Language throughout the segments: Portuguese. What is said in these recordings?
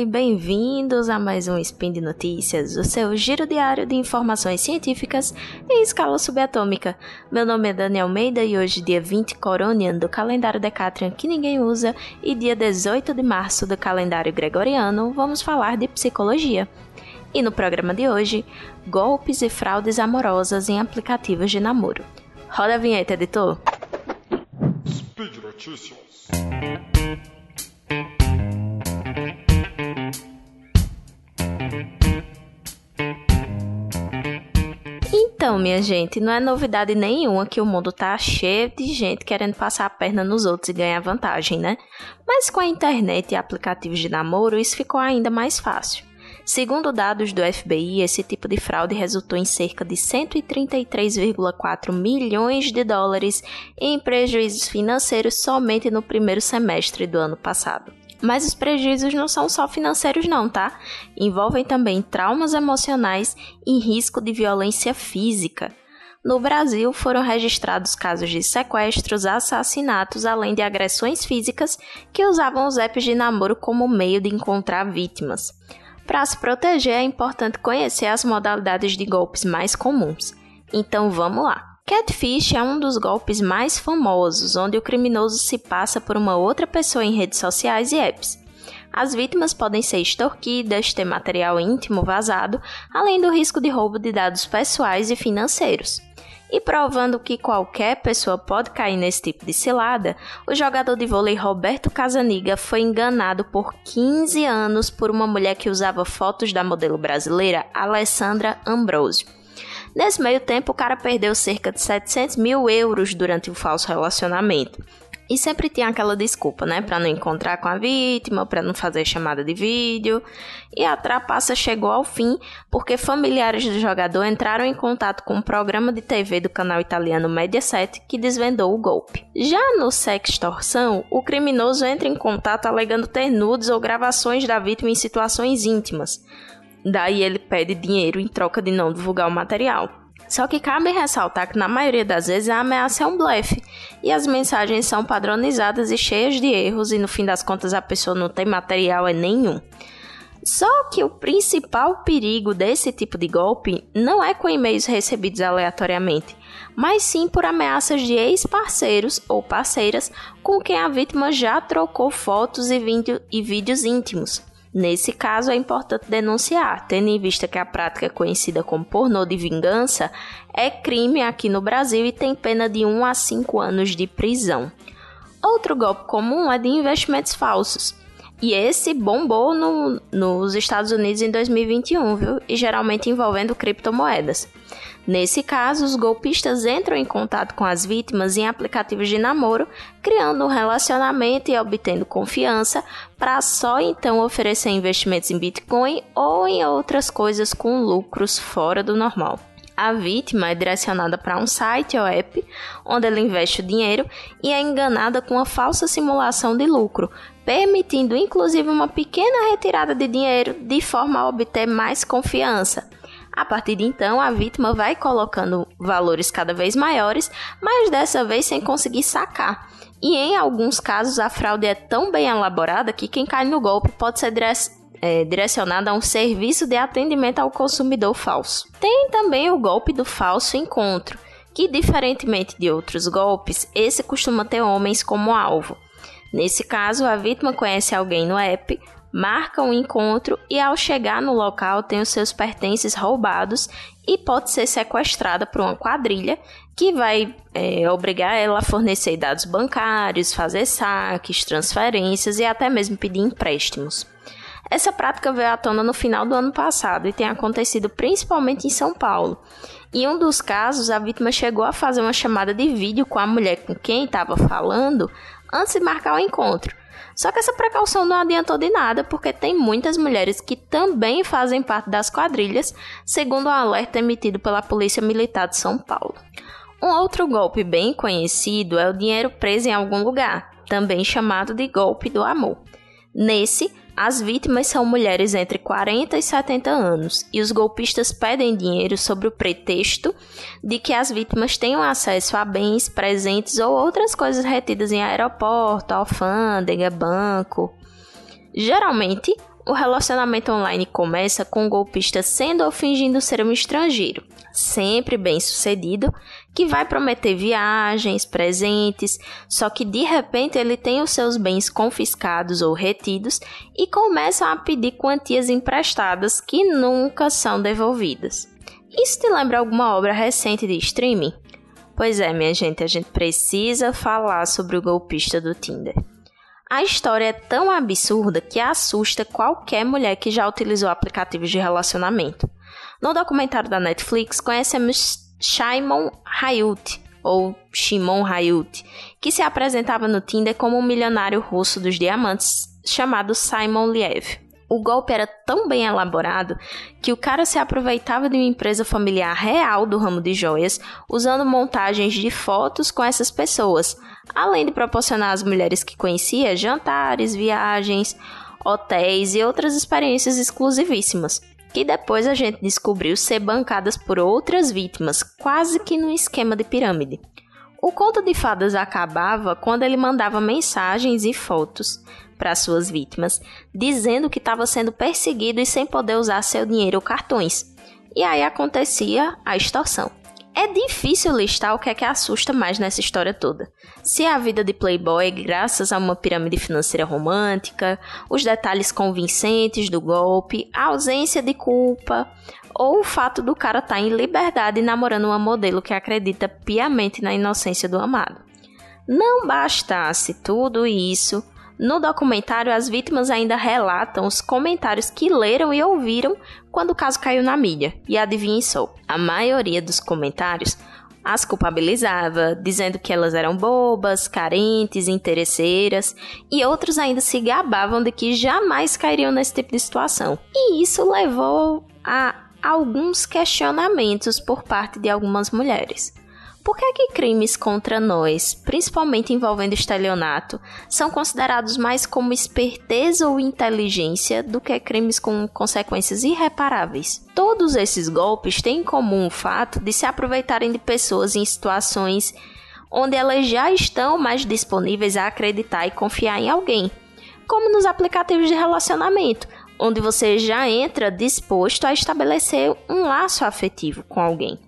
e bem-vindos a mais um Spin de Notícias, o seu giro diário de informações científicas em escala subatômica. Meu nome é Daniel Almeida e hoje, dia 20 Coronian do calendário Decatrian que ninguém usa e dia 18 de março do calendário Gregoriano, vamos falar de psicologia. E no programa de hoje, golpes e fraudes amorosas em aplicativos de namoro. Roda a vinheta, editor. Speed Notícias. Então, minha gente, não é novidade nenhuma que o mundo tá cheio de gente querendo passar a perna nos outros e ganhar vantagem, né? Mas com a internet e aplicativos de namoro, isso ficou ainda mais fácil. Segundo dados do FBI, esse tipo de fraude resultou em cerca de 133,4 milhões de dólares em prejuízos financeiros somente no primeiro semestre do ano passado. Mas os prejuízos não são só financeiros, não, tá? Envolvem também traumas emocionais e risco de violência física. No Brasil, foram registrados casos de sequestros, assassinatos, além de agressões físicas que usavam os apps de namoro como meio de encontrar vítimas. Para se proteger, é importante conhecer as modalidades de golpes mais comuns. Então vamos lá! Catfish é um dos golpes mais famosos, onde o criminoso se passa por uma outra pessoa em redes sociais e apps. As vítimas podem ser extorquidas, ter material íntimo vazado, além do risco de roubo de dados pessoais e financeiros. E provando que qualquer pessoa pode cair nesse tipo de cilada, o jogador de vôlei Roberto Casaniga foi enganado por 15 anos por uma mulher que usava fotos da modelo brasileira Alessandra Ambrosio. Nesse meio tempo, o cara perdeu cerca de 700 mil euros durante o falso relacionamento. E sempre tinha aquela desculpa, né? Pra não encontrar com a vítima, para não fazer chamada de vídeo. E a trapaça chegou ao fim porque familiares do jogador entraram em contato com um programa de TV do canal italiano Mediaset que desvendou o golpe. Já no sextorção, o criminoso entra em contato alegando ter nudes ou gravações da vítima em situações íntimas. Daí ele pede dinheiro em troca de não divulgar o material. Só que cabe ressaltar que na maioria das vezes a ameaça é um blefe e as mensagens são padronizadas e cheias de erros e no fim das contas a pessoa não tem material é nenhum. Só que o principal perigo desse tipo de golpe não é com e-mails recebidos aleatoriamente, mas sim por ameaças de ex-parceiros ou parceiras com quem a vítima já trocou fotos e, vídeo, e vídeos íntimos. Nesse caso, é importante denunciar, tendo em vista que a prática conhecida como pornô de vingança é crime aqui no Brasil e tem pena de 1 a 5 anos de prisão. Outro golpe comum é de investimentos falsos. E esse bombou no, nos Estados Unidos em 2021, viu? E geralmente envolvendo criptomoedas. Nesse caso, os golpistas entram em contato com as vítimas em aplicativos de namoro, criando um relacionamento e obtendo confiança, para só então oferecer investimentos em Bitcoin ou em outras coisas com lucros fora do normal. A vítima é direcionada para um site ou app onde ela investe o dinheiro e é enganada com uma falsa simulação de lucro, permitindo inclusive uma pequena retirada de dinheiro de forma a obter mais confiança. A partir de então, a vítima vai colocando valores cada vez maiores, mas dessa vez sem conseguir sacar. E em alguns casos, a fraude é tão bem elaborada que quem cai no golpe pode ser é, direcionado a um serviço de atendimento ao consumidor falso. Tem também o golpe do falso encontro, que, diferentemente de outros golpes, esse costuma ter homens como alvo. Nesse caso, a vítima conhece alguém no app, marca um encontro e, ao chegar no local, tem os seus pertences roubados e pode ser sequestrada por uma quadrilha que vai é, obrigar ela a fornecer dados bancários, fazer saques, transferências e até mesmo pedir empréstimos. Essa prática veio à tona no final do ano passado e tem acontecido principalmente em São Paulo. Em um dos casos, a vítima chegou a fazer uma chamada de vídeo com a mulher com quem estava falando antes de marcar o encontro. Só que essa precaução não adiantou de nada, porque tem muitas mulheres que também fazem parte das quadrilhas, segundo um alerta emitido pela Polícia Militar de São Paulo. Um outro golpe bem conhecido é o dinheiro preso em algum lugar, também chamado de golpe do amor. Nesse, as vítimas são mulheres entre 40 e 70 anos e os golpistas pedem dinheiro sob o pretexto de que as vítimas tenham acesso a bens, presentes ou outras coisas retidas em aeroporto, alfândega, banco. Geralmente, o relacionamento online começa com o golpista sendo ou fingindo ser um estrangeiro, sempre bem sucedido, que vai prometer viagens, presentes, só que de repente ele tem os seus bens confiscados ou retidos e começam a pedir quantias emprestadas que nunca são devolvidas. Isso te lembra alguma obra recente de streaming? Pois é, minha gente, a gente precisa falar sobre o golpista do Tinder. A história é tão absurda que assusta qualquer mulher que já utilizou aplicativos de relacionamento. No documentário da Netflix, conhecemos Shimon Hayut, ou Shimon Hayut, que se apresentava no Tinder como um milionário russo dos diamantes chamado Simon Liev. O golpe era tão bem elaborado que o cara se aproveitava de uma empresa familiar real do ramo de joias, usando montagens de fotos com essas pessoas, além de proporcionar às mulheres que conhecia jantares, viagens, hotéis e outras experiências exclusivíssimas, que depois a gente descobriu ser bancadas por outras vítimas, quase que num esquema de pirâmide. O conto de fadas acabava quando ele mandava mensagens e fotos para suas vítimas, dizendo que estava sendo perseguido e sem poder usar seu dinheiro ou cartões. E aí acontecia a extorsão. É difícil listar o que é que assusta mais nessa história toda. Se é a vida de Playboy graças a uma pirâmide financeira romântica, os detalhes convincentes do golpe, a ausência de culpa, ou o fato do cara estar tá em liberdade namorando uma modelo que acredita piamente na inocência do amado. Não bastasse tudo isso, no documentário, as vítimas ainda relatam os comentários que leram e ouviram quando o caso caiu na mídia. E adivinhem só, a maioria dos comentários as culpabilizava, dizendo que elas eram bobas, carentes, interesseiras, e outros ainda se gabavam de que jamais cairiam nesse tipo de situação. E isso levou a alguns questionamentos por parte de algumas mulheres. Por que, é que crimes contra nós, principalmente envolvendo estelionato, são considerados mais como esperteza ou inteligência do que crimes com consequências irreparáveis? Todos esses golpes têm em comum o fato de se aproveitarem de pessoas em situações onde elas já estão mais disponíveis a acreditar e confiar em alguém, como nos aplicativos de relacionamento, onde você já entra disposto a estabelecer um laço afetivo com alguém.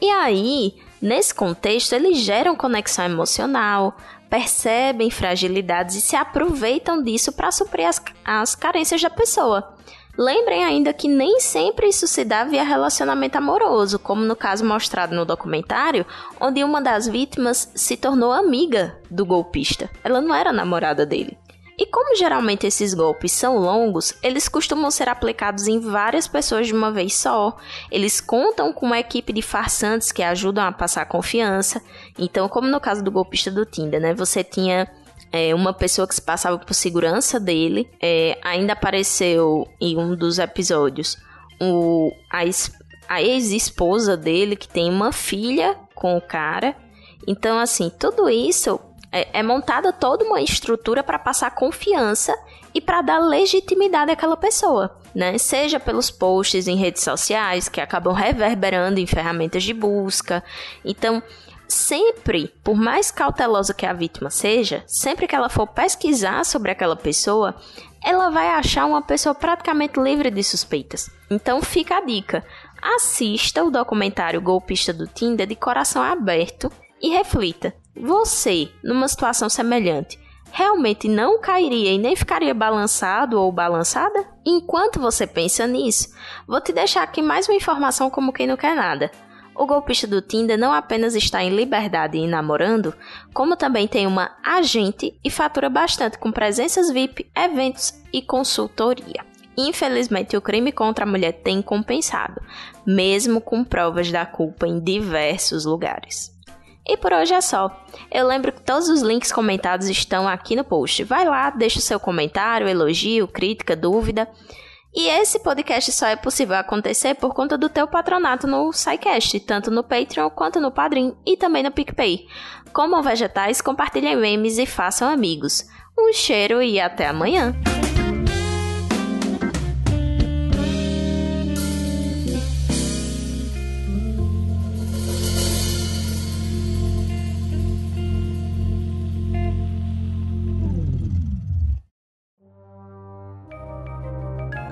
E aí, Nesse contexto, eles geram conexão emocional, percebem fragilidades e se aproveitam disso para suprir as, as carências da pessoa. Lembrem ainda que nem sempre isso se dá via relacionamento amoroso, como no caso mostrado no documentário, onde uma das vítimas se tornou amiga do golpista. Ela não era namorada dele. E como geralmente esses golpes são longos, eles costumam ser aplicados em várias pessoas de uma vez só. Eles contam com uma equipe de farsantes que ajudam a passar confiança. Então, como no caso do golpista do Tinder, né? Você tinha é, uma pessoa que se passava por segurança dele. É, ainda apareceu em um dos episódios o, a, a ex-esposa dele, que tem uma filha com o cara. Então, assim, tudo isso é, é montada toda uma estrutura para passar confiança e para dar legitimidade àquela pessoa, né? Seja pelos posts em redes sociais que acabam reverberando em ferramentas de busca. Então, sempre, por mais cautelosa que a vítima seja, sempre que ela for pesquisar sobre aquela pessoa, ela vai achar uma pessoa praticamente livre de suspeitas. Então fica a dica: assista o documentário Golpista do Tinder de coração aberto e reflita. Você, numa situação semelhante, realmente não cairia e nem ficaria balançado ou balançada? Enquanto você pensa nisso, vou te deixar aqui mais uma informação como quem não quer nada. O golpista do Tinder não apenas está em liberdade e namorando, como também tem uma agente e fatura bastante com presenças VIP, eventos e consultoria. Infelizmente, o crime contra a mulher tem compensado, mesmo com provas da culpa em diversos lugares. E por hoje é só. Eu lembro que todos os links comentados estão aqui no post. Vai lá, deixa o seu comentário, elogio, crítica, dúvida. E esse podcast só é possível acontecer por conta do teu patronato no SciCast, tanto no Patreon quanto no Padrim e também no PicPay. Comam vegetais, compartilhem memes e façam amigos. Um cheiro e até amanhã!